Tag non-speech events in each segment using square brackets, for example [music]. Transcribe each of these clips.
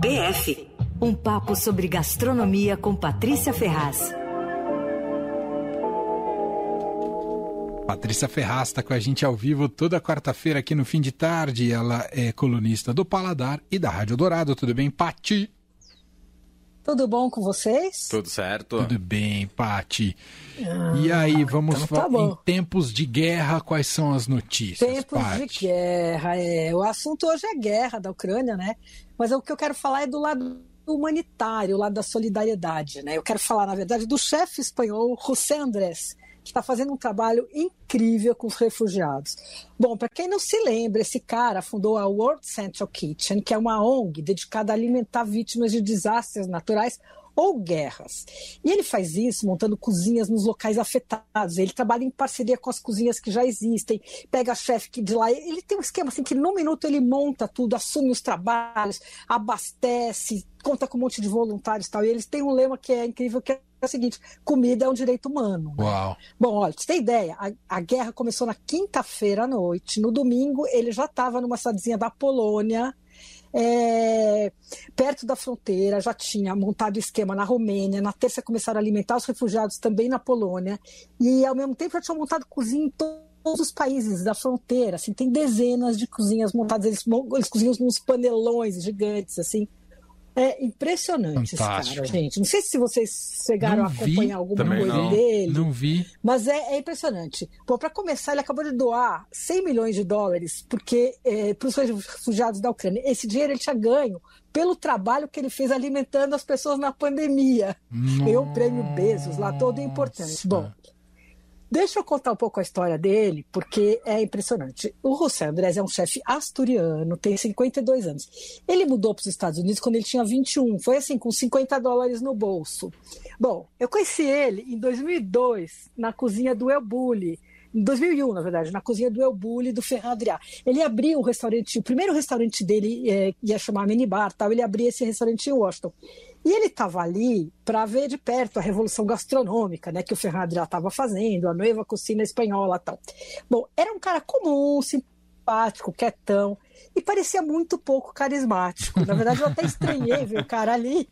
BF um papo sobre gastronomia com Patrícia Ferraz. Patrícia Ferraz está com a gente ao vivo toda quarta-feira aqui no fim de tarde. Ela é colunista do Paladar e da Rádio Dourado. Tudo bem, Pati? Tudo bom com vocês? Tudo certo. Tudo bem, Pati. Ah, e aí, vamos então tá falar em tempos de guerra, quais são as notícias? Tempos Pati? de guerra, é. O assunto hoje é guerra da Ucrânia, né? Mas o que eu quero falar é do lado humanitário, o lado da solidariedade, né? Eu quero falar, na verdade, do chefe espanhol José Andrés, que está fazendo um trabalho incrível com os refugiados. Bom, para quem não se lembra, esse cara fundou a World Central Kitchen, que é uma ONG dedicada a alimentar vítimas de desastres naturais ou guerras. E ele faz isso montando cozinhas nos locais afetados. Ele trabalha em parceria com as cozinhas que já existem, pega a chefe de lá. Ele tem um esquema assim que no minuto ele monta tudo, assume os trabalhos, abastece, conta com um monte de voluntários e tal. E eles têm um lema que é incrível, que é o seguinte: comida é um direito humano. Né? Uau. Bom, olha, você ter ideia, a, a guerra começou na quinta-feira à noite. No domingo, ele já estava numa cidadezinha da Polônia, é, perto da fronteira, já tinha montado esquema na Romênia, na terça começaram a alimentar os refugiados também na Polônia, e ao mesmo tempo já tinham montado cozinha em todos os países da fronteira, assim, tem dezenas de cozinhas montadas, eles, eles cozinham nos panelões gigantes, assim, é impressionante Fantástico. esse cara, gente. Não sei se vocês chegaram não a acompanhar vi, alguma coisa não. dele. Não vi. Mas é, é impressionante. Bom, para começar, ele acabou de doar 100 milhões de dólares porque é, para os refugiados da Ucrânia. Esse dinheiro ele tinha ganho pelo trabalho que ele fez alimentando as pessoas na pandemia. Ganhou o prêmio Bezos lá, todo importante. Bom, Deixa eu contar um pouco a história dele, porque é impressionante. O José Andrés é um chefe asturiano, tem 52 anos. Ele mudou para os Estados Unidos quando ele tinha 21, foi assim, com 50 dólares no bolso. Bom, eu conheci ele em 2002, na cozinha do El Bulli, em 2001, na verdade, na cozinha do El Bulli, do Ferran Adrià. Ele abriu um restaurante, o primeiro restaurante dele é, ia chamar Minibar, tal, ele abria esse restaurante em Washington. E ele estava ali para ver de perto a revolução gastronômica, né, que o Ferrari já estava fazendo, a nova cozinha espanhola tal. Bom, era um cara comum, simpático, quietão, e parecia muito pouco carismático. Na verdade, eu até estranhei ver o cara ali.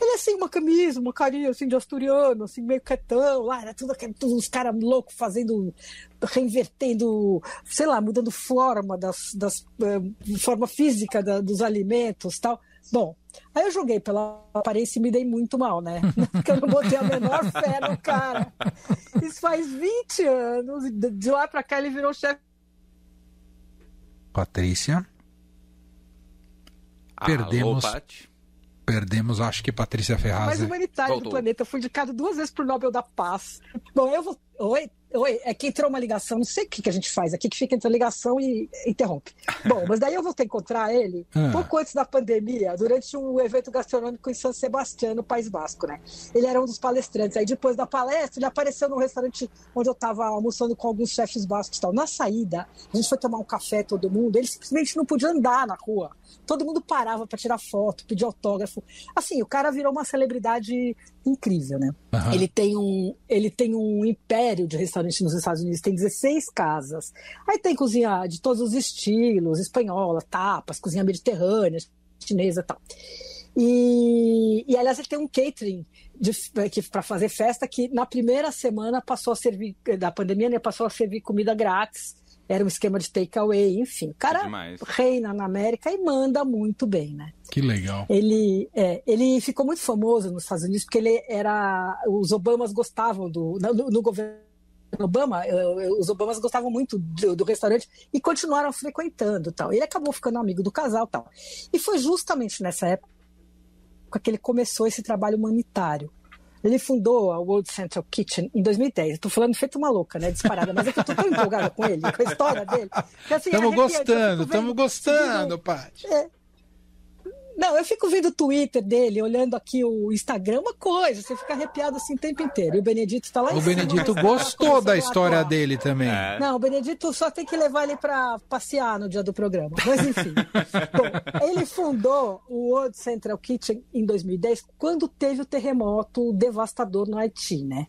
Ele assim, uma camisa, uma carinha assim de asturiano, assim, meio quietão, lá, era tudo aquele, todos os caras loucos fazendo, reinvertendo, sei lá, mudando forma das, das uh, forma física da, dos alimentos tal. Bom, aí eu joguei pela aparência e me dei muito mal, né? [laughs] Porque eu não botei a menor fé no cara. Isso faz 20 anos, de lá pra cá ele virou chefe. Patrícia. Perdemos. Alô, Perdemos, acho que Patrícia Ferraz. Mais humanitário Voltou. do planeta. Fui indicado duas vezes pro Nobel da Paz. Bom, eu vou. Oi, Oi, é que entrou uma ligação, não sei o que, que a gente faz aqui, que fica entre a ligação e interrompe. [laughs] Bom, mas daí eu vou ter que encontrar ele ah. pouco antes da pandemia, durante um evento gastronômico em São Sebastião, no País Basco, né? Ele era um dos palestrantes. Aí depois da palestra, ele apareceu no restaurante onde eu estava almoçando com alguns chefes bascos e tal. Na saída, a gente foi tomar um café, todo mundo, ele simplesmente não podia andar na rua. Todo mundo parava para tirar foto, pedir autógrafo. Assim, o cara virou uma celebridade incrível, né? Uhum. Ele, tem um, ele tem um império de restaurantes nos Estados Unidos, tem 16 casas. Aí tem cozinha de todos os estilos, espanhola, tapas, cozinha mediterrânea, chinesa e tal. E, e aliás, ele tem um catering para fazer festa que na primeira semana passou a servir, da pandemia, né, passou a servir comida grátis era um esquema de takeaway, enfim. O cara é reina na América e manda muito bem, né? Que legal. Ele, é, ele ficou muito famoso nos Estados Unidos porque ele era. Os Obamas gostavam do. No, no governo Obama, os Obamas gostavam muito do, do, restaurante e continuaram frequentando tal. Ele acabou ficando amigo do casal tal. E foi justamente nessa época que ele começou esse trabalho humanitário. Ele fundou a World Central Kitchen em 2010. Estou falando feito uma louca, né? Disparada, mas é que eu tô tão empolgada com ele, com a história dele. Estamos assim, gostando, estamos gostando, Paty. É, não, eu fico vendo o Twitter dele, olhando aqui o Instagram, uma coisa, você fica arrepiado assim o tempo inteiro. E o Benedito está lá O Benedito gostou da história dele também. É. Não, o Benedito só tem que levar ele para passear no dia do programa. Mas enfim. [laughs] Bom, ele fundou o World Central Kitchen em 2010, quando teve o terremoto devastador no Haiti, né?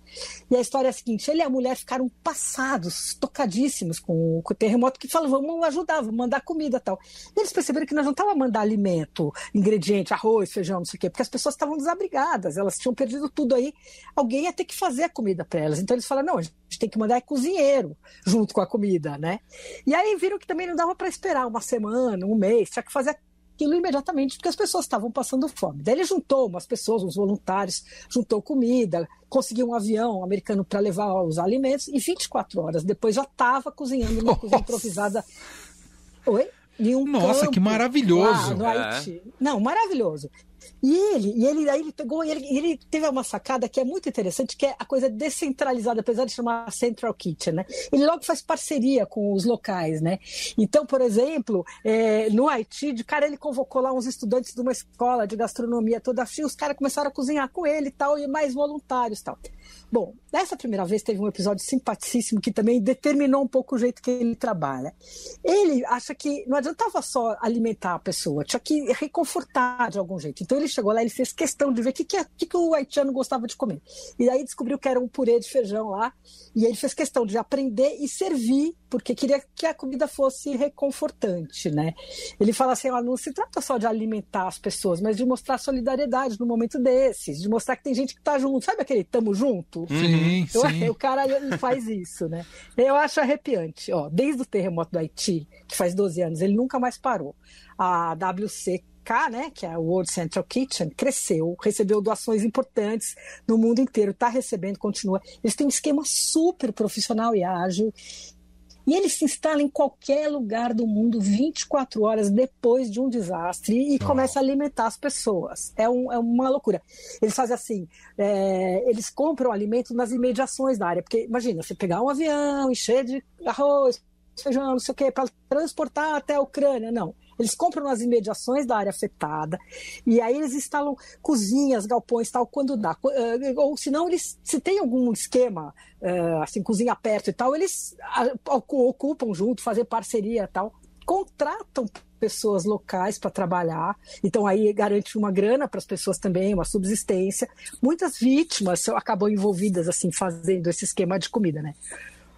E a história é a seguinte: ele e a mulher ficaram passados, tocadíssimos com, com o terremoto, que falaram, vamos ajudar, vamos mandar comida tal. E eles perceberam que nós não estávamos mandar alimento, ingrediente, arroz, feijão, não sei o quê, porque as pessoas estavam desabrigadas, elas tinham perdido tudo aí. Alguém ia ter que fazer a comida para elas. Então eles falaram, não, a gente tem que mandar é cozinheiro junto com a comida, né? E aí viram que também não dava para esperar uma semana, um mês, tinha que fazer aquilo imediatamente, porque as pessoas estavam passando fome. Daí ele juntou umas pessoas, uns voluntários, juntou comida, conseguiu um avião americano para levar os alimentos, e 24 horas depois já estava cozinhando numa cozinha improvisada. Oi? Um Nossa, campo, que maravilhoso! Lá, no Haiti. É. Não, maravilhoso. E ele, e ele aí ele pegou, ele, ele teve uma sacada que é muito interessante, que é a coisa descentralizada, apesar de chamar Central Kitchen, né? Ele logo faz parceria com os locais, né? Então, por exemplo, é, no Haiti, de cara ele convocou lá uns estudantes de uma escola de gastronomia toda cheia, os caras começaram a cozinhar com ele e tal, e mais voluntários e tal. Bom, dessa primeira vez teve um episódio simpaticíssimo que também determinou um pouco o jeito que ele trabalha. Ele acha que não adiantava só alimentar a pessoa, tinha que reconfortar de algum jeito. Então ele chegou lá, ele fez questão de ver o que, que, que, que o haitiano gostava de comer. E aí descobriu que era um purê de feijão lá, e ele fez questão de aprender e servir, porque queria que a comida fosse reconfortante, né? Ele fala assim, ó, não se trata só de alimentar as pessoas, mas de mostrar solidariedade no momento desses, de mostrar que tem gente que tá junto. Sabe aquele tamo junto? Sim, então, sim. O cara faz isso, né? Eu acho arrepiante, ó, desde o terremoto do Haiti, que faz 12 anos, ele nunca mais parou. A WC né, que é o World Central Kitchen, cresceu, recebeu doações importantes no mundo inteiro, está recebendo, continua. Eles têm um esquema super profissional e ágil. E ele se instala em qualquer lugar do mundo 24 horas depois de um desastre e oh. começa a alimentar as pessoas. É, um, é uma loucura. Eles fazem assim: é, eles compram alimento nas imediações da área. Porque imagina, você pegar um avião, encher de arroz, feijão, não sei o quê, para transportar até a Ucrânia. Não. Eles compram nas imediações da área afetada e aí eles instalam cozinhas, galpões, tal, quando dá. Eh, ou se não, eles, se tem algum esquema, eh, assim, cozinha perto e tal, eles ocupam junto, fazem parceria tal, contratam pessoas locais para trabalhar, então aí garante uma grana para as pessoas também, uma subsistência. Muitas vítimas acabam envolvidas assim fazendo esse esquema de comida, né?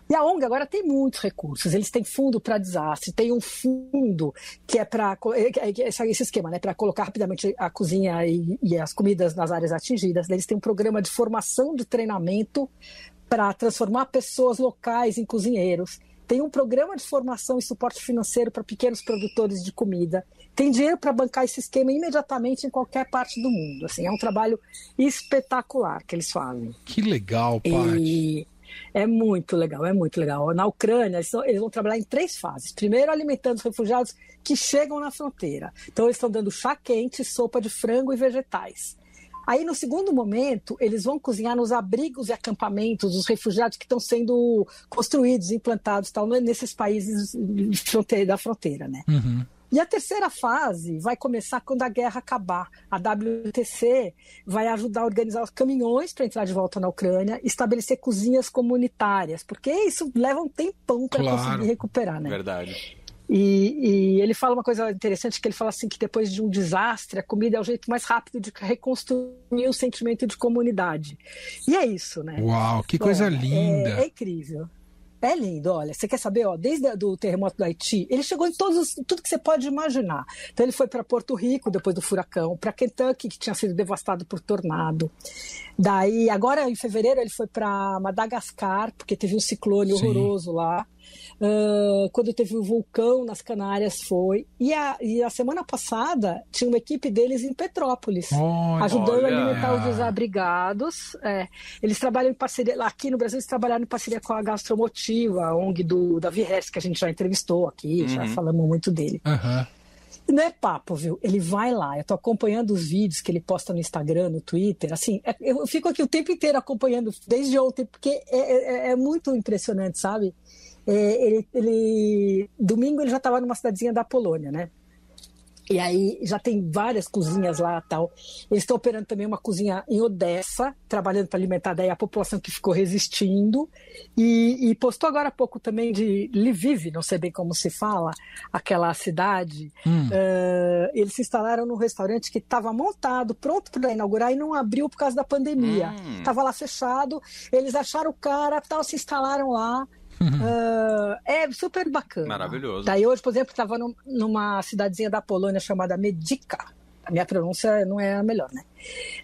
E a ONG agora tem muitos recursos. Eles têm fundo para desastre, tem um fundo que é para é, é, esse esquema, né, para colocar rapidamente a cozinha e, e, as comidas nas áreas atingidas. Eles têm um programa de formação de treinamento para transformar pessoas locais em cozinheiros. Tem um programa de formação e suporte financeiro para pequenos produtores de comida. Tem dinheiro para bancar esse esquema imediatamente em qualquer parte do mundo. Assim, é um trabalho espetacular que eles fazem. Que legal, Paty. E é muito legal, é muito legal. Na Ucrânia, eles, eles, vão trabalhar em três fases. Primeiro, alimentando os refugiados que chegam na fronteira. Então, eles estão dando chá quente, sopa de frango e vegetais. Aí, no segundo momento, eles vão cozinhar nos abrigos e acampamentos dos refugiados que estão sendo construídos, implantados tal, nesses países da fronteira, né? Uhum. E a terceira fase vai começar quando a guerra acabar. A WTC vai ajudar a organizar os caminhões para entrar de volta na Ucrânia, estabelecer cozinhas comunitárias, porque isso leva um tempão para claro. conseguir recuperar, né? Verdade. E, e, ele fala uma coisa interessante que ele fala assim que depois de um desastre a comida é o jeito mais rápido de reconstruir o sentimento de comunidade. E é isso, né? Uau, que coisa é, linda! É, é incrível. É lindo, olha. Você quer saber, ó, desde o terremoto do Haiti, ele chegou em todos, tudo que você pode imaginar. Então ele foi para Porto Rico depois do furacão, para Kentucky que tinha sido devastado por tornado. Daí, agora em fevereiro ele foi para Madagascar porque teve um ciclone Sim. horroroso lá. Uh, quando teve o um vulcão nas Canárias foi. E a, e a semana passada tinha uma equipe deles em Petrópolis, oh, ajudando olha. a alimentar os desabrigados. É, eles trabalham em parceria, aqui no Brasil eles trabalharam em parceria com a Gastromotiva, a ONG do Davi Hess, que a gente já entrevistou aqui, uhum. já falamos muito dele. Uhum. Não é papo, viu? Ele vai lá. Eu tô acompanhando os vídeos que ele posta no Instagram, no Twitter. Assim, é, eu fico aqui o tempo inteiro acompanhando, desde ontem, porque é, é, é muito impressionante, sabe? É, ele, ele, domingo ele já estava numa cidadezinha da Polônia, né? E aí já tem várias cozinhas lá tal. Eles estão operando também uma cozinha em Odessa, trabalhando para alimentar daí a população que ficou resistindo. E, e, postou agora há pouco também de Lviv, não sei bem como se fala, aquela cidade. Hum. Uh, eles se instalaram num restaurante que estava montado, pronto para inaugurar e não abriu por causa da pandemia. Estava hum. lá fechado. Eles acharam o cara, tal, se instalaram lá. Uh, é super bacana. Maravilhoso. Daí hoje, por exemplo, estava numa cidadezinha da Polônia chamada Medica. A minha pronúncia não é a melhor, né?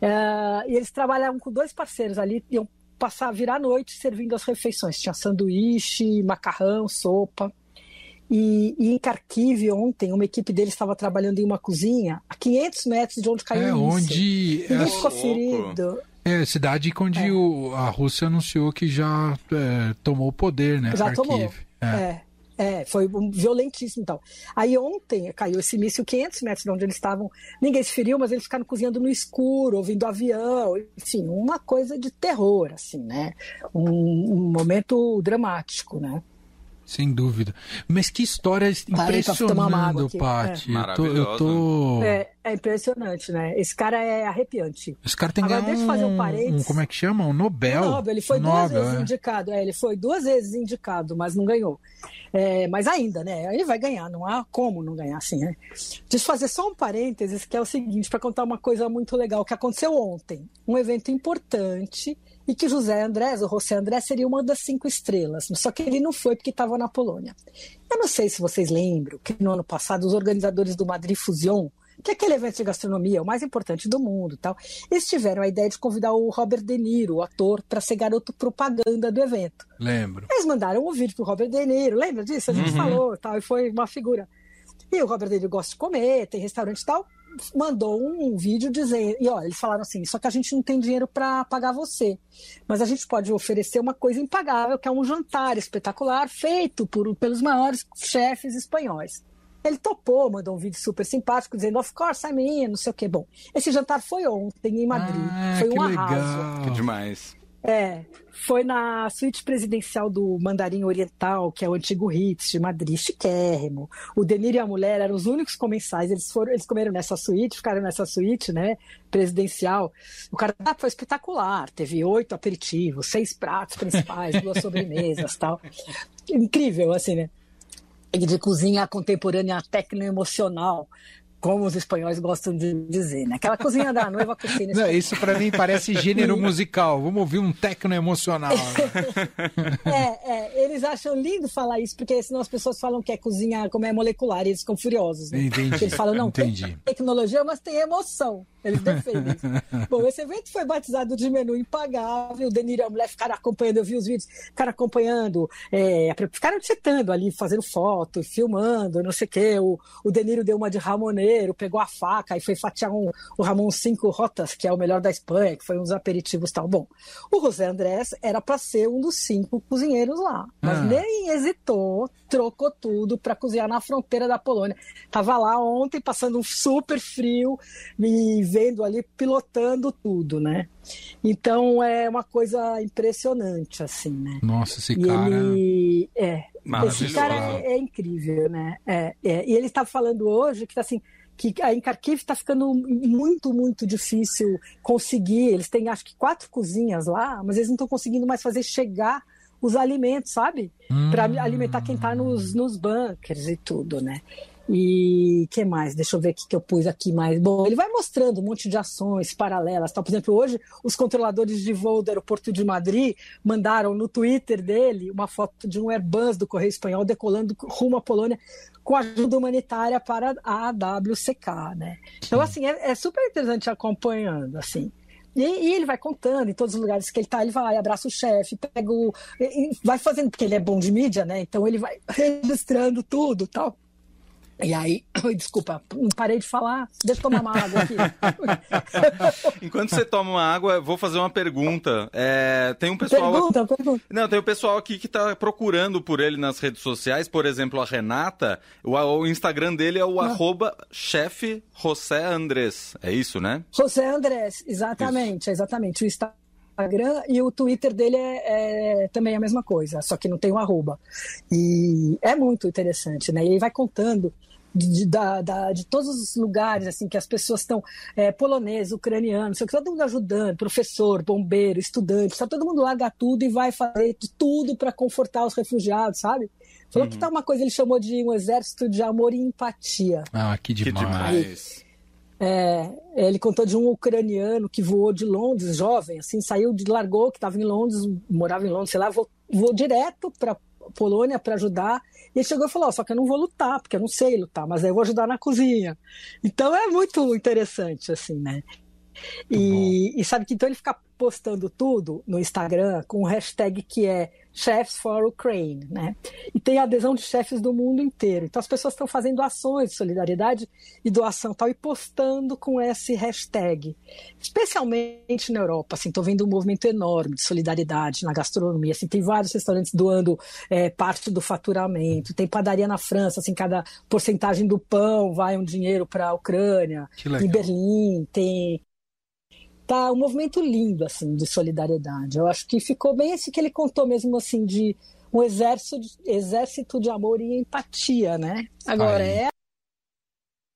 Uh, e eles trabalhavam com dois parceiros ali, iam passar, virar a noite servindo as refeições. Tinha sanduíche, macarrão, sopa. E, e, em Kharkiv, ontem, uma equipe deles estava trabalhando em uma cozinha a 500 metros de onde caiu é, o onde Ninguém ficou ferido. É, cidade onde é. o, a Rússia anunciou que já é, tomou o poder, né? Já Kharkiv. tomou. É. é. É, foi violentíssimo então. Aí ontem caiu esse míssil 500 metros de onde eles estavam. Ninguém se feriu, mas eles ficaram cozinhando no escuro, ouvindo avião, enfim, uma coisa de terror, assim, né? Um, um momento dramático, né? Sem dúvida. Mas que história impressionante, Paty. É. Eu tô, eu tô... É, é, impressionante, né? Esse cara é arrepiante. Esse cara tem Agora, deixa eu fazer um parênteses. Um, como é que chama? Um Nobel. Um Nobel. Ele foi Nobel, duas vezes é. indicado. É, ele foi duas vezes indicado, mas não ganhou. É, mas ainda, né? Ele vai ganhar, não há como não ganhar assim, né? Deixa eu fazer só um parênteses, que é o seguinte, para contar uma coisa muito legal que aconteceu ontem. Um evento importante e que José Andrés, o José Andrés, seria uma das cinco estrelas, só que ele não foi porque estava na Polônia. Eu não sei se vocês lembram que no ano passado os organizadores do Madrid Fusion, que é aquele evento de gastronomia, o mais importante do mundo, tal, eles tiveram a ideia de convidar o Robert De Niro, o ator, para ser garoto propaganda do evento. Lembro. Eles mandaram um vídeo pro Robert De Niro, lembra disso? A gente uhum. falou, tal, e foi uma figura. E o Robert De Niro gosta de comer, tem restaurante e tal mandou um vídeo dizendo, e olha, eles falaram assim, só que a gente não tem dinheiro para pagar você, mas a gente pode oferecer uma coisa impagável, que é um jantar espetacular feito por, pelos maiores chefes espanhóis. Ele topou, mandou um vídeo super simpático dizendo, of course, I'm in, não sei o que. Bom, esse jantar foi ontem em Madrid. Ah, foi um arraso. Legal. Que demais. É, foi na suíte presidencial do Mandarim Oriental, que é o antigo Ritz de Madrid, chiquérrimo. O Denir e a mulher eram os únicos comensais, eles foram, eles comeram nessa suíte, ficaram nessa suíte, né, presidencial. O cardápio foi espetacular, teve oito aperitivos, seis pratos principais, duas [laughs] sobremesas, tal. Incrível, assim, né? de cozinha contemporânea tecno-emocional, como os espanhóis gostam de dizer, né? Aquela cozinha da noiva cocina. Não, isso para mim parece gênero [laughs] musical. Vamos ouvir um tecno emocional. Né? [laughs] é, é, eles acham lindo falar isso, porque senão as pessoas falam que é cozinha como é molecular, e eles ficam furiosos. Né? Entendi. Eles falam, não, Entendi. tem tecnologia, mas tem emoção. Eles defendem isso. [laughs] Bom, esse evento foi batizado de menu impagável. O Denir e a mulher ficaram acompanhando, eu vi os vídeos, ficaram acompanhando, é, ficaram citando ali, fazendo foto, filmando, não sei o quê. O, o Deniro deu uma de Ramoneiro, pegou a faca e foi fatiar um, o Ramon Cinco Rotas, que é o melhor da Espanha, que foi uns aperitivos tal. Bom, o José Andrés era para ser um dos cinco cozinheiros lá, mas ah. nem hesitou, trocou tudo para cozinhar na fronteira da Polônia. Tava lá ontem, passando um super frio, e vendo ali, pilotando tudo, né? Então é uma coisa impressionante, assim, né? Nossa, esse e cara. Ele, é, esse cara é, é incrível, né? É, é, e ele está falando hoje que assim que em Kharkiv está ficando muito, muito difícil conseguir. Eles têm, acho que, quatro cozinhas lá, mas eles não estão conseguindo mais fazer chegar os alimentos, sabe? Hum. Para alimentar quem está nos, nos bunkers e tudo, né? E que mais? Deixa eu ver o que eu pus aqui mais. Bom, ele vai mostrando um monte de ações paralelas. Tá? Por exemplo, hoje os controladores de voo do aeroporto de Madrid mandaram no Twitter dele uma foto de um Airbus do Correio Espanhol decolando rumo à Polônia com ajuda humanitária para a AWCK, né? Então, assim, é, é super interessante acompanhando, assim. E, e, ele vai contando em todos os lugares que ele tá, ele vai, abraça o chefe, pega o. vai fazendo, porque ele é bom de mídia, né? Então ele vai [laughs] registrando tudo tal. E aí, [coughs] desculpa, não parei de falar, deixa eu tomar uma água aqui. [laughs] Enquanto você toma uma água, vou fazer uma pergunta. É, tem um pessoal. Pergunta, pergunta. Não, tem um pessoal aqui que está procurando por ele nas redes sociais, por exemplo, a Renata. O, o Instagram dele é o ah. arroba chefe José Andrés. É isso, né? José Andrés, exatamente, isso. exatamente. O Instagram. Instagram e o Twitter dele é, é, também a mesma coisa, só que não tem o um arroba. E é muito interessante, né? E ele vai contando de, da, da, de todos os lugares, assim, que as pessoas estão, é, poloneses, ucranianos, todo mundo ajudando, professor, bombeiro, estudante, tá, todo mundo larga tudo e vai fazer de tudo para confortar os refugiados, sabe? Falou uhum. que tá uma coisa, ele chamou de um exército de amor e empatia. Ah, que demais. Que demais. É, ele contou de um ucraniano que voou de Londres, jovem, assim, saiu de largou, que estava em Londres, morava em Londres, sei lá, voou, voou direto para Polônia para ajudar. E ele chegou e falou: oh, só que eu não vou lutar, porque eu não sei lutar, mas aí eu vou ajudar na cozinha. Então é muito interessante, assim, né? E, e, sabe que então ele fica postando tudo no Instagram com um hashtag que é Chefs for Ukraine, né? E tem adesão de chefes do mundo inteiro. Então as pessoas estão fazendo ações de solidariedade e doação tal e postando com esse hashtag. Especialmente na Europa, assim, estou vendo um movimento enorme de solidariedade na gastronomia. Assim, tem vários restaurantes doando é, parte do faturamento. Tem padaria na França, assim, cada porcentagem do pão vai um dinheiro para a Ucrânia. Em Berlim tem tá um movimento lindo assim de solidariedade. Eu acho que ficou bem esse que ele contou mesmo assim de um exército de, exército de amor e empatia, né? Agora Aí. é...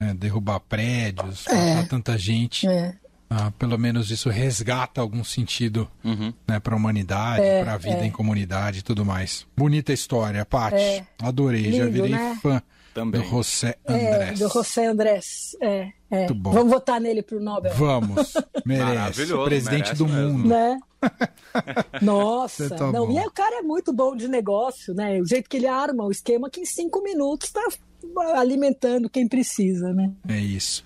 é derrubar prédios, é. matar tanta gente. É. Ah, pelo menos isso resgata algum sentido uhum. né, para a humanidade, é, para a vida é. em comunidade e tudo mais. Bonita história, Paty. É. Adorei, Lindo, já virei né? fã também. Do José Andrés. É, do José Andrés. É, é. Muito bom. Vamos votar nele pro Nobel. Vamos. [laughs] Merece. Presidente do mesmo. mundo. Né? [laughs] Nossa. Tá não, e aí, o cara é muito bom de negócio, né? O jeito que ele arma o esquema que em cinco minutos tá alimentando quem precisa, né? É isso.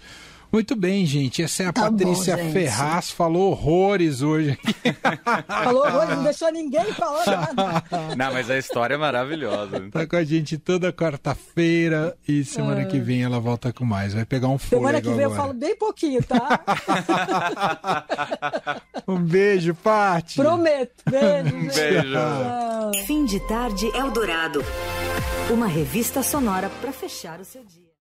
Muito bem, gente. Essa é a tá Patrícia bom, Ferraz, falou horrores hoje. [laughs] falou horrores, não deixou ninguém falar nada. [laughs] Não, mas a história é maravilhosa. Tá com a gente toda quarta-feira e semana é. que vem ela volta com mais. Vai pegar um fôlego Semana que vem agora. eu falo bem pouquinho, tá? [laughs] um beijo, Paty. Prometo. Beijo. Um beijo. Fim de tarde Eldorado. Uma revista sonora para fechar o seu dia.